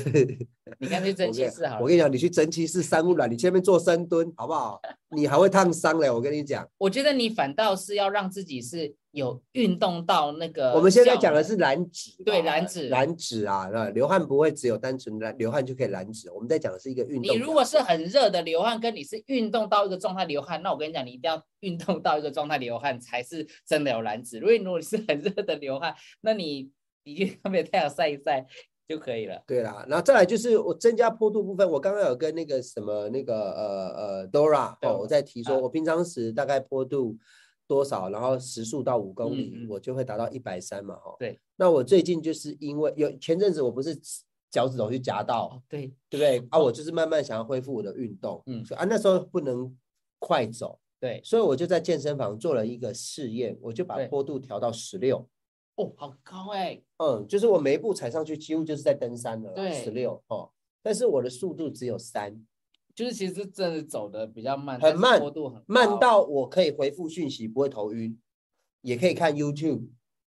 你干脆蒸汽室好了。我跟你讲，你去蒸汽室三温暖，你前面做深蹲，好不好？你还会烫伤嘞，我跟你讲。我觉得你反倒是要让自己是有运动到那个。我们现在讲的是燃脂吧，对燃脂燃脂啊，那流汗不会只有单纯燃流汗就可以燃脂，我们在讲的是一个运动。你如果是很热的流汗，跟你是运动到一个状态流汗，那我跟你讲，你一定要运动到一个状态流汗才是真的有燃脂。因为如果你是很热的流汗，那你你去外面太阳晒一晒就可以了。对啦，然后再来就是我增加坡度部分，我刚刚有跟那个什么那个呃呃 Dora 对哦，我在提说，啊我平常时大概坡度多少，然后时速到五公里，我就会达到一百三嘛哈。对。那我最近就是因为有前阵子我不是脚趾头去夹到，哦，对，对不对？啊，我就是慢慢想要恢复我的运动，嗯所以啊那时候不能快走，对，所以我就在健身房做了一个试验，我就把坡度调到十六。哦，好高哎、嗯，就是我每一步踩上去，几乎就是在登山了，对十六哦，但是我的速度只有三，就是其实真的走的比较慢，很慢坡度很慢到我可以回复讯息不会头晕，也可以看 YouTube，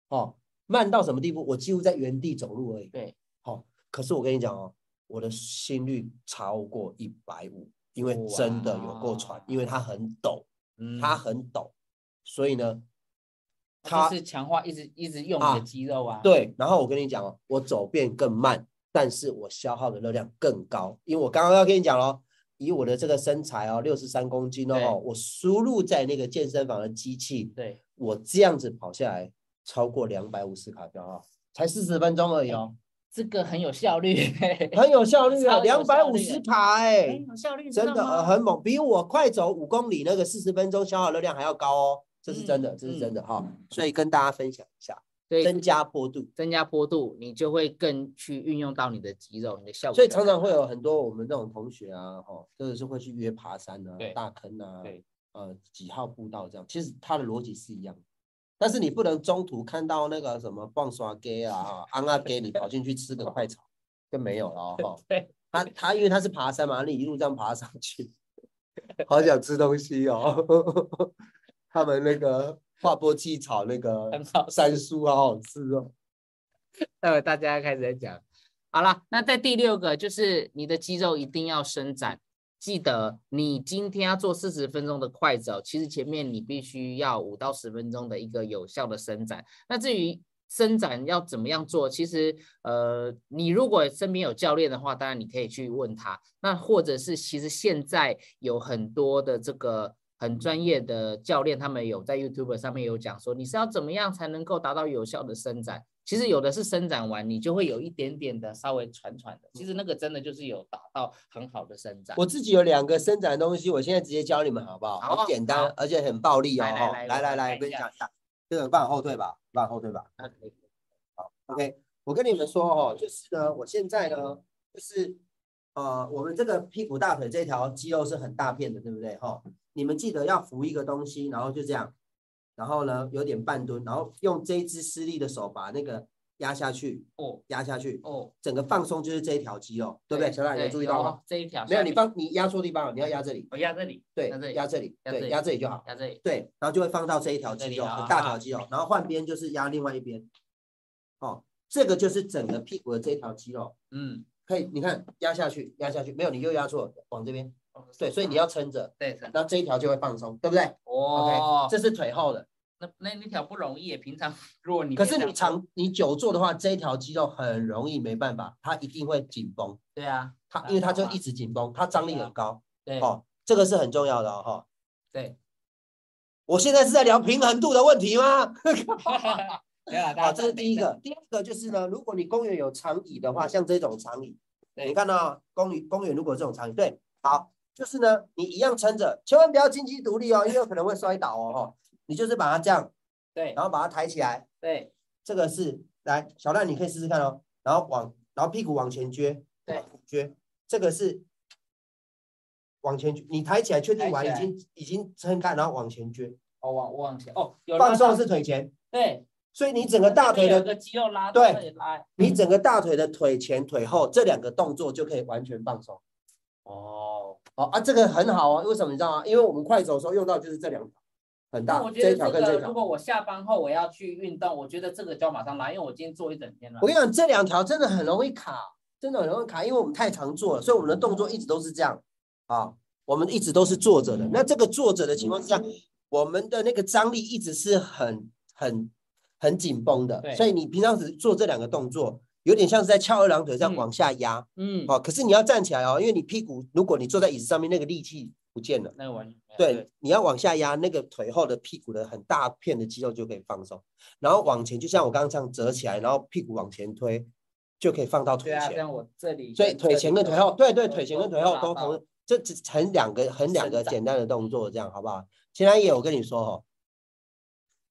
哦，慢到什么地步？我几乎在原地走路而已。对，好、可是我跟你讲哦，我的心率超过一百五，因为真的有够喘，因为它很陡，嗯，它很陡，所以呢，它是强化一直一直用你啊的肌肉啊。对，然后我跟你讲哦，我走变更慢，但是我消耗的热量更高，因为我刚刚要跟你讲咯，以我的这个身材哦，六十三公斤哦，我输入在那个健身房的机器，对，我这样子跑下来超过两百五十卡标啊，才四十分钟而已哦，这个很有效率，很有效率啊，两百五十卡哎、很有效率，真的很猛，比我快走五公里那个四十分钟消耗热量还要高哦，这是真的，嗯这是真的哈、所以跟大家分享一下，对增加坡度。增加坡度，你就会更去运用到你的肌肉，你的效果所以。常常会有很多我们这种同学啊，哈，真的是会去约爬山啊、大坑啊对，呃几号步道这样，其实它的逻辑是一样的，但是你不能中途看到那个什么棒刷给啊、哈安阿给，你跑进去吃个快炒就没有了哦。对，他他因为他是爬山嘛，你一路这样爬上去，好想吃东西哦。他们那个划波器炒那个 三叔好好吃哦。待会大家开始在讲。好了，那在第六个就是你的肌肉一定要伸展。记得你今天要做四十分钟的快走，其实前面你必须要五到十分钟的一个有效的伸展。那至于伸展要怎么样做，其实呃，你如果身边有教练的话，当然你可以去问他。那或者是其实现在有很多的这个很专业的教练，他们有在 YouTube 上面有讲说，你是要怎么样才能够达到有效的伸展。其实有的是伸展完，你就会有一点点的稍微喘喘的。其实那个真的就是有达到很好的伸展。我自己有两个伸展的东西，我现在直接教你们好不好？好好简单，而且很暴力哦。来来哈来我跟你讲一下，这个往后退吧，往后退吧。那可以 OK，我跟你们说哦，就是呢，我现在呢，就是呃，我们这个屁股大腿这条肌肉是很大片的，对不对？哈、你们记得要扶一个东西，然后就这样，然后呢有点半蹲，然后用这一只施力的手把那个压下去，哦压下去，哦，整个放松就是这一条肌肉，对不对？小赖，你有注意到吗？哦这一条没有，你放你压错地方了，你要压这里，我压这里，对压这，里压这里，对，压这里就好。压这里，对，然后就会放到这一条肌肉，很大啊条肌肉，然后换边就是压另外一边。哦，这个就是整个屁股的这一条肌肉，嗯，可以，你看压下去，压下去，没有，你又压错了，往这边。哦对，所以你要撑着，对是然后这一条就会放松，对不对哦？OK，，这是腿后的。那那那条不容易，平常 如果你可是你长你久坐的话，这一条肌肉很容易没办法，它一定会紧绷，对啊，它因为它就一直紧绷，它张力很高。对哦，这个是很重要的哦。哈对，我现在是在聊平衡度的问题吗？没有啦大好，家这是第一等个。第二个就是呢，如果你公园有长椅的话，像这种长椅，对你看到公园公园如果有这种长椅，对，好，就是呢，你一样撑着，千万不要经济独立哦，因为有可能会摔倒哦，哈。你就是把它这样，对然后把它抬起来，对这个是来小赖，你可以试试看哦，然后往，然后屁股往前撅，对，撅，这个是往前撅，你抬起来，确定完已经已经撑开，然后往前撅，哦往往前哦，有放松是腿前，对，所以你整个大腿的肌肉拉对你整个大腿的腿前、腿后这两个动作就可以完全放松。哦，哦啊，这个很好啊，为什么你知道吗？因为我们快走的时候用到就是这两条，很大，那我觉这一得这个如条跟这一条。果我下班后我要去运动，我觉得这个就要马上拉，因为我今天做一整天了我。跟你讲，这两条真的很容易卡，真的很容易卡，因为我们太常做了，所以我们的动作一直都是这样啊，我们一直都是坐着的。那这个坐着的情况之下，我们的那个张力一直是很很很紧绷的，对所以你平常只做这两个动作，有点像是在翘二郎腿这样嗯往下压。嗯，哦，可是你要站起来哦，因为你屁股，如果你坐在椅子上面，那个力气不见了。那个完全对，你要往下压，那个腿后的屁股的很大片的肌肉就可以放松，然后往前，就像我刚刚这样折起来，然后屁股往前推，就可以放到腿对啊，我这里所以腿前跟腿后，对对，腿前跟腿后都同，这只很两个很两个简单的动作，这样好不好？前南也我跟你说哦，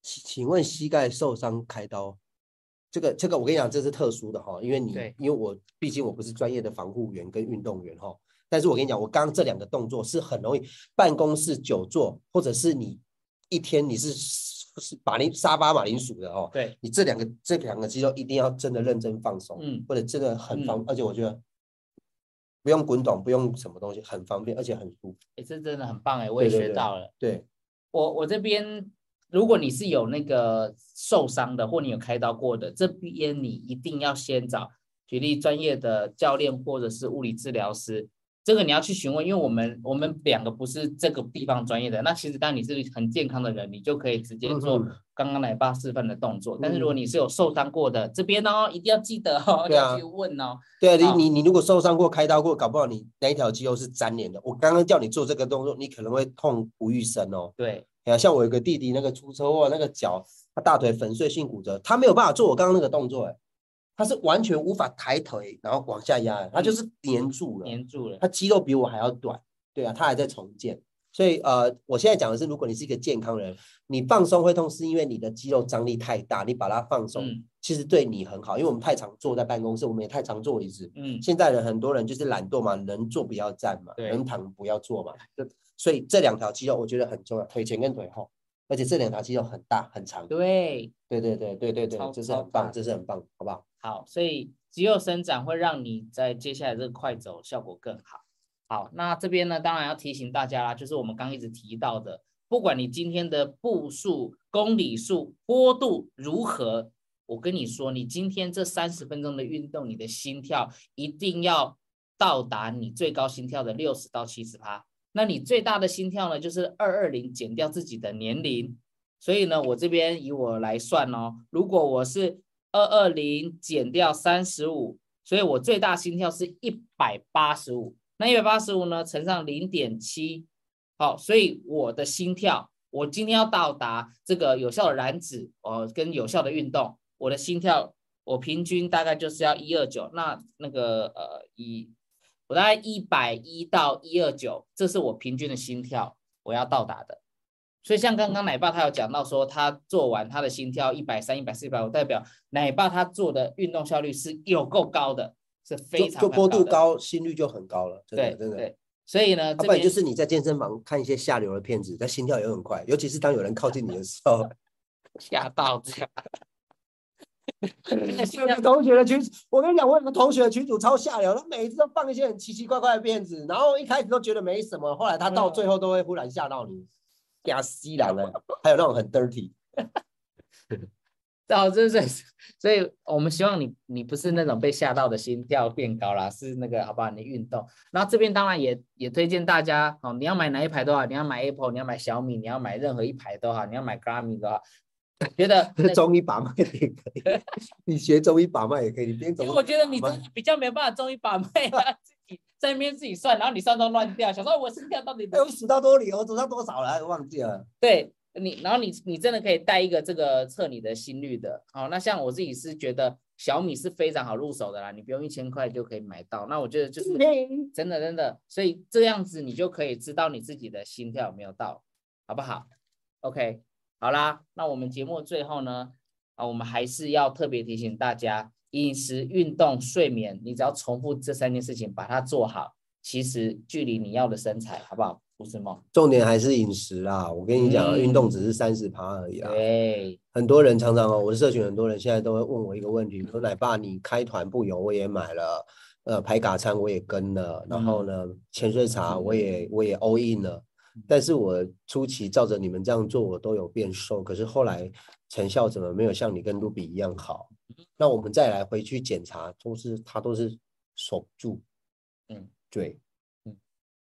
请请问膝盖受伤开刀，这个这个我跟你讲，这是特殊的哈，因为你因为我毕竟我不是专业的防护员跟运动员哈，但是我跟你讲，我刚刚这两个动作是很容易办公室久坐，或者是你一天你是是马铃沙发马铃薯的哦，对，你这两个这两个肌肉一定要真的认真放松，嗯，或者真的很方，而且我觉得不用滚动，不用什么东西，很方便，而且很舒服。也是真的很棒哎，我也学到了。对，我我这边，如果你是有那个受伤的，或你有开刀过的，这边你一定要先找举例专业的教练或者是物理治疗师。这个你要去询问，因为我们我们两个不是这个地方专业的。那其实当你是很健康的人，你就可以直接做嗯刚刚奶爸示范的动作。但是如果嗯你是有受伤过的，这边哦一定要记得哦，对啊要去问哦。对啊，你你你如果受伤过、开刀过，搞不好你那一条肌肉是粘连的。我刚刚叫你做这个动作，你可能会痛不欲生哦。对，哎呀，像我有个弟弟，那个出车祸，那个脚他大腿粉碎性骨折，他没有办法做我刚刚那个动作，哎，他是完全无法抬腿，然后往下压，他就是粘住了。粘住了。他肌肉比我还要短，对啊，他还在重建。所以呃，我现在讲的是，如果你是一个健康人，你放松会痛，是因为你的肌肉张力太大，你把它放松，嗯其实对你很好。因为我们太常坐在办公室，我们也太常坐椅子。嗯，现在人很多人就是懒惰嘛，能坐不要站嘛，能躺不要坐嘛。就所以这两条肌肉我觉得很重要，腿前跟腿后，而且这两条肌肉很大很长。对，对对对对对对，这是很棒，这是很棒，好不好？好，所以肌肉伸展会让你在接下来这个快走效果更好。好，那这边呢，当然要提醒大家啦，就是我们刚一直提到的，不管你今天的步数、公里数、坡度如何，我跟你说，你今天这三十分钟的运动，你的心跳一定要到达你最高心跳的六十到七十趴。那你最大的心跳呢，就是二二零减掉自己的年龄。所以呢，我这边以我来算哦，如果我是二二零减掉三十五，所以我最大心跳是一百八十五。那一百八十五呢，乘上零点七，好，所以我的心跳，我今天要到达这个有效的燃脂呃，跟有效的运动，我的心跳，我平均大概就是要一二九。那那个呃，以我大概一百一到一二九，这是我平均的心跳，我要到达的。所以像刚刚奶爸他有讲到说，他做完他的心跳一百三、一百四、一百五，代表奶爸他做的运动效率是有够高的，是非常就就坡度。高，心率就很高了，真对的真的。对，所以呢，要不然就是你在健身房看一些下流的片子，但心跳也很快，尤其是当有人靠近你的时候。吓到这样。同学的群，我跟你讲，我有个同学的群主超下流，他每一次都放一些很奇奇怪怪的片子，然后一开始都觉得没什么，后来他到嗯最后都会忽然吓到你，给他吸狼了。还有那种很 dirty，哦，这是，所以我们希望你，你不是那种被吓到的心跳变高啦，是那个好不好？你运动，然后这边当然也也推荐大家，哦，你要买哪一排都好，你要买 Apple，你要买小米，你要买任何一排都好，你要买 Garmin 都好，觉得 中医把脉也可以，你学中医把脉也可以，你边走因 为我觉得你把真的比较没有办法中医把脉啊，自己在那边自己算，然后你算到乱掉，想说我心跳到底哎，我数到多里，我数到多少了，忘记了。对你，然后你你真的可以带一个这个测你的心率的。好、那像我自己是觉得小米是非常好入手的啦，你不用一千块就可以买到。那我觉得就是真的真的，所以这样子你就可以知道你自己的心跳有没有到，好不好？OK，好啦，那我们节目最后呢，啊，我们还是要特别提醒大家，饮食、运动、睡眠，你只要重复这三件事情把它做好，其实距离你要的身材，好不好？不是梦。重点还是饮食啦，我跟你讲啊，运动嗯只是三十趴而已啦。对，很多人常常哦，我的社群很多人现在都会问我一个问题，说奶爸，你开团不油我也买了，呃，排卡餐我也跟了，然后呢，潜水茶我也我也 all in 了，但是我初期照着你们这样做，我都有变瘦，可是后来成效怎么没有像你跟卢比一样好？那我们再来回去检查，都是他都是守住，嗯，对，嗯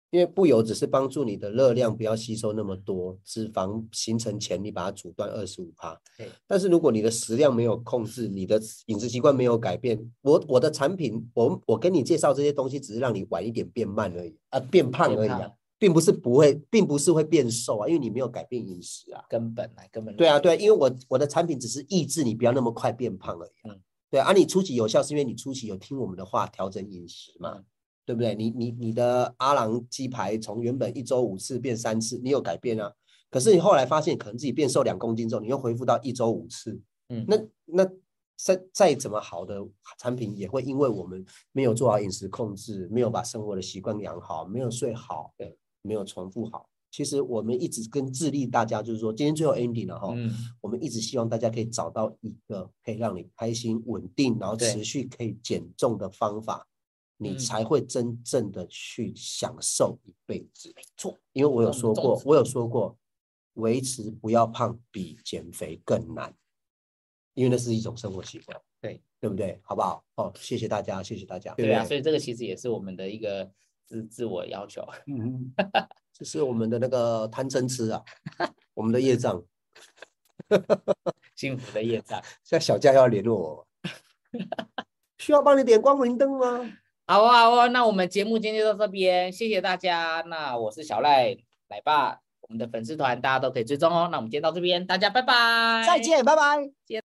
因为不油只是帮助你的热量不要吸收那么多，脂肪形成前你把它阻断二十五帕。对但是如果你的食量没有控制，你的饮食习惯没有改变，我我的产品，我我跟你介绍这些东西，只是让你晚一点变慢而已，啊，变胖而已啊并不是不会，并不是会变瘦啊，因为你没有改变饮食啊。根本来根本对啊，对啊，因为我我的产品只是抑制你不要那么快变胖而已、啊。嗯对啊，啊你初期有效是因为你初期有听我们的话调整饮食嘛，嗯对不对？你你你的阿郎鸡排从原本一周五次变三次，你有改变啊。可是你后来发现可能自己变瘦两公斤之后，你又恢复到一周五次，嗯，那那再再怎么好的产品，也会因为我们没有做好饮食控制，没有把生活的习惯养好，没有睡好，对，没有重复好。其实我们一直跟致力大家，就是说今天最后 ending 了哈，嗯我们一直希望大家可以找到一个可以让你开心、稳定，然后持续可以减重的方法，你嗯才会真正的去享受一辈子。没错，因为我有说过，我有说过，维持不要胖比减肥更难，因为那是一种生活习惯，对对不对？好不好？哦，谢谢大家，谢谢大家。对啊，所以这个其实也是我们的一个自自我要求。嗯，这是我们的那个贪嗔痴啊，我们的业障。幸福的业障。现在小佳要联络我，需要帮你点光明灯吗？好哦，好哦，那我们节目今天就到这边，谢谢大家。那我是小赖，来吧，我们的粉丝团大家都可以追踪哦。那我们今天到这边，大家拜拜，再见，拜拜。